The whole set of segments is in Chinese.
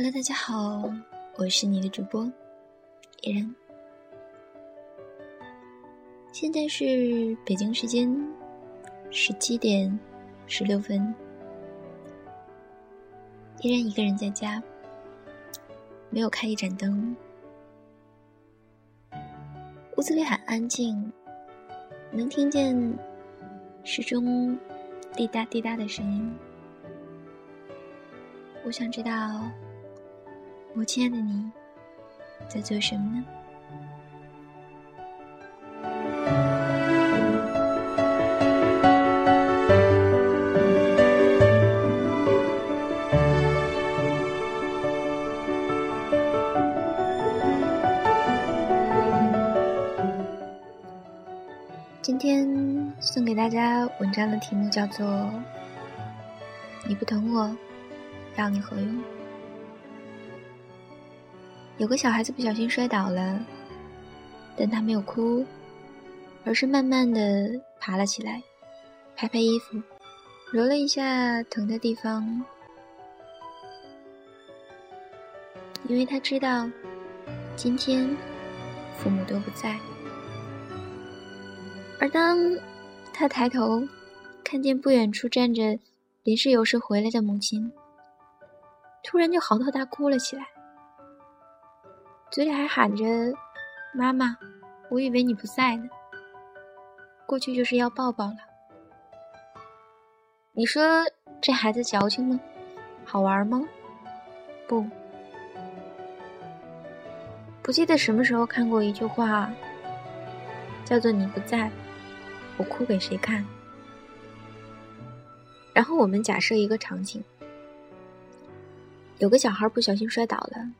Hello，大家好，我是你的主播依然。现在是北京时间十七点十六分，依然一个人在家，没有开一盏灯，屋子里很安静，能听见时钟滴答滴答的声音。我想知道。我亲爱的你，在做什么呢？今天送给大家文章的题目叫做《你不疼我，要你何用》。有个小孩子不小心摔倒了，但他没有哭，而是慢慢的爬了起来，拍拍衣服，揉了一下疼的地方，因为他知道今天父母都不在。而当他抬头看见不远处站着临时有事回来的母亲，突然就嚎啕大哭了起来。嘴里还喊着：“妈妈，我以为你不在呢。过去就是要抱抱了。你说这孩子矫情吗？好玩吗？不。不记得什么时候看过一句话，叫做‘你不在，我哭给谁看’。然后我们假设一个场景：有个小孩不小心摔倒了。”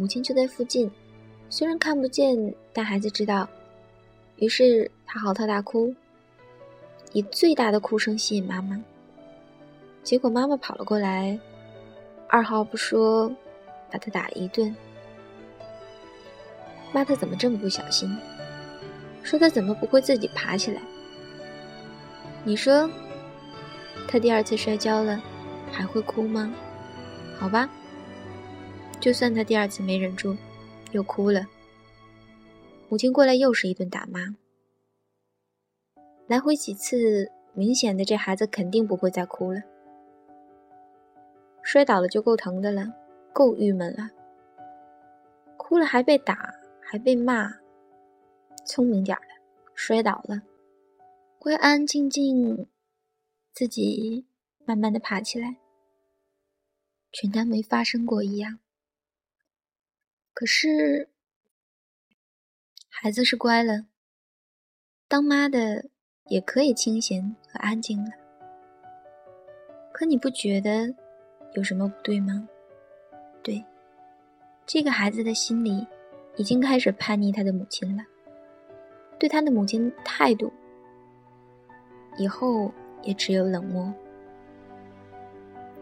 母亲就在附近，虽然看不见，但孩子知道。于是他嚎啕大哭，以最大的哭声吸引妈妈。结果妈妈跑了过来，二话不说，把他打了一顿，骂他怎么这么不小心，说他怎么不会自己爬起来。你说，他第二次摔跤了，还会哭吗？好吧。就算他第二次没忍住，又哭了，母亲过来又是一顿打骂。来回几次，明显的这孩子肯定不会再哭了。摔倒了就够疼的了，够郁闷了。哭了还被打，还被骂，聪明点的，摔倒了，会安安静静，自己慢慢的爬起来，全当没发生过一样。可是，孩子是乖了，当妈的也可以清闲和安静了。可你不觉得有什么不对吗？对，这个孩子的心里已经开始叛逆他的母亲了，对他的母亲态度，以后也只有冷漠。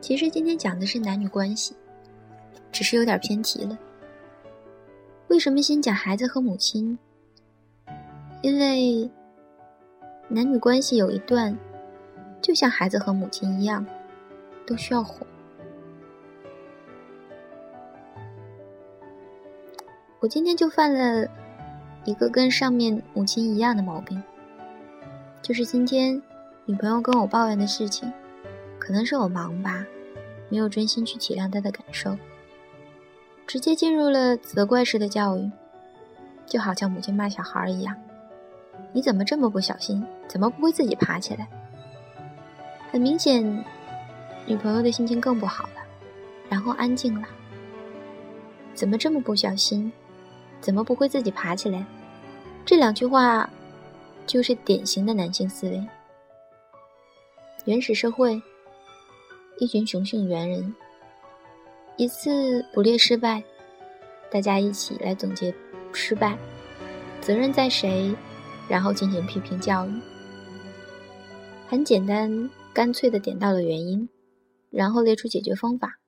其实今天讲的是男女关系，只是有点偏题了。为什么先讲孩子和母亲？因为男女关系有一段，就像孩子和母亲一样，都需要哄。我今天就犯了一个跟上面母亲一样的毛病，就是今天女朋友跟我抱怨的事情，可能是我忙吧，没有真心去体谅她的感受。直接进入了责怪式的教育，就好像母亲骂小孩一样：“你怎么这么不小心？怎么不会自己爬起来？”很明显，女朋友的心情更不好了，然后安静了。怎么这么不小心？怎么不会自己爬起来？这两句话，就是典型的男性思维。原始社会，一群雄性猿人。一次捕猎失败，大家一起来总结失败，责任在谁，然后进行批评教育。很简单，干脆的点到了原因，然后列出解决方法。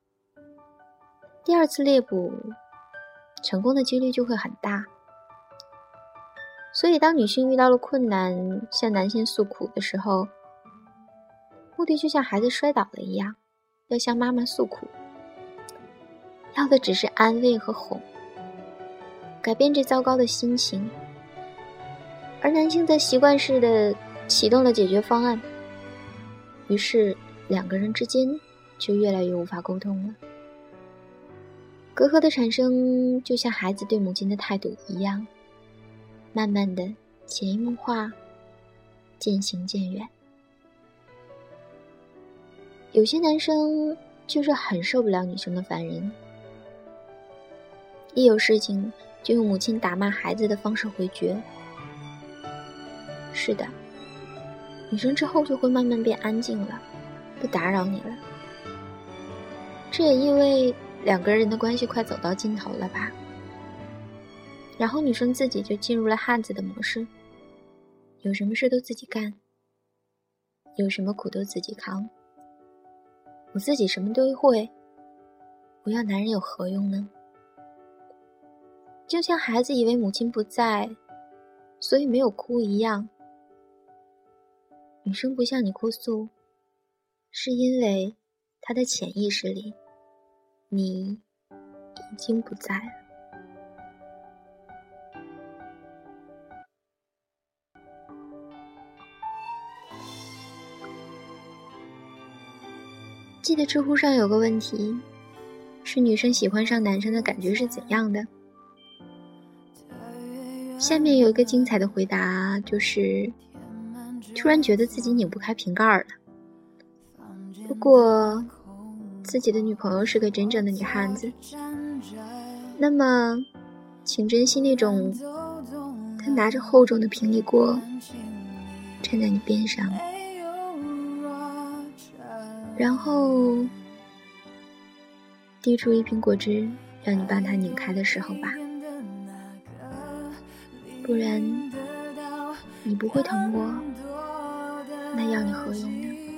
第二次猎捕，成功的几率就会很大。所以，当女性遇到了困难，向男性诉苦的时候，目的就像孩子摔倒了一样，要向妈妈诉苦。要的只是安慰和哄，改变这糟糕的心情。而男性则习惯式的启动了解决方案，于是两个人之间就越来越无法沟通了。隔阂的产生，就像孩子对母亲的态度一样，慢慢的潜移默化，渐行渐远。有些男生就是很受不了女生的烦人，一有事情就用母亲打骂孩子的方式回绝。是的，女生之后就会慢慢变安静了，不打扰你了。这也意味两个人的关系快走到尽头了吧？然后女生自己就进入了汉子的模式，有什么事都自己干，有什么苦都自己扛。我自己什么都会，我要男人有何用呢？就像孩子以为母亲不在，所以没有哭一样。女生不向你哭诉，是因为她的潜意识里，你已经不在了。记得知乎上有个问题，是女生喜欢上男生的感觉是怎样的？下面有一个精彩的回答，就是突然觉得自己拧不开瓶盖了。如果自己的女朋友是个真正的女汉子，那么请珍惜那种她拿着厚重的平底锅站在你边上。然后递出一瓶果汁，让你帮她拧开的时候吧，不然你不会疼我，那要你何用呢？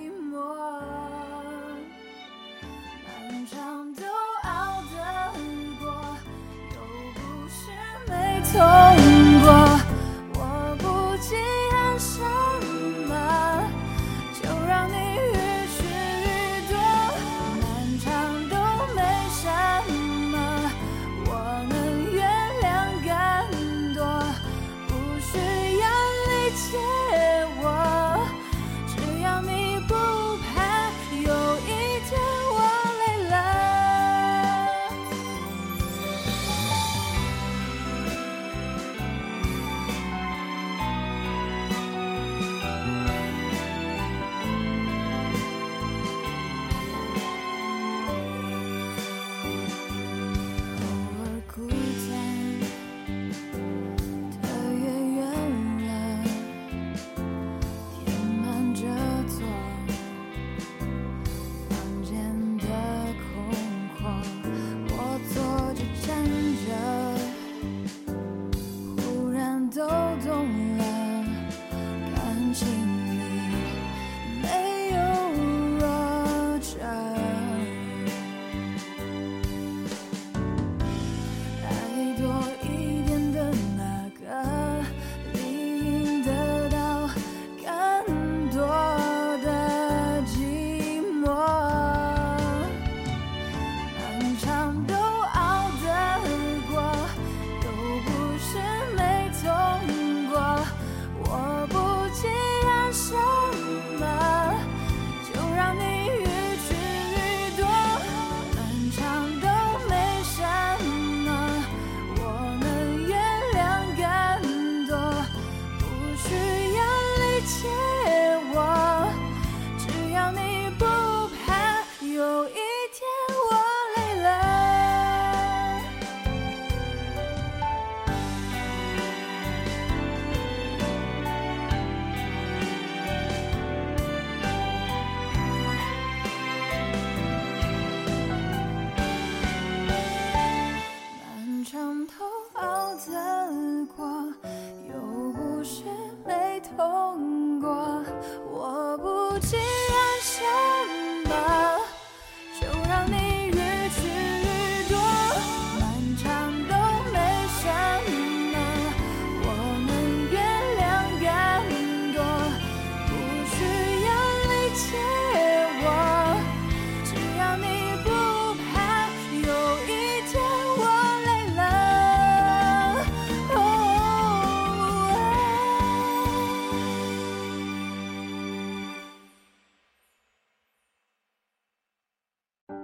mountain.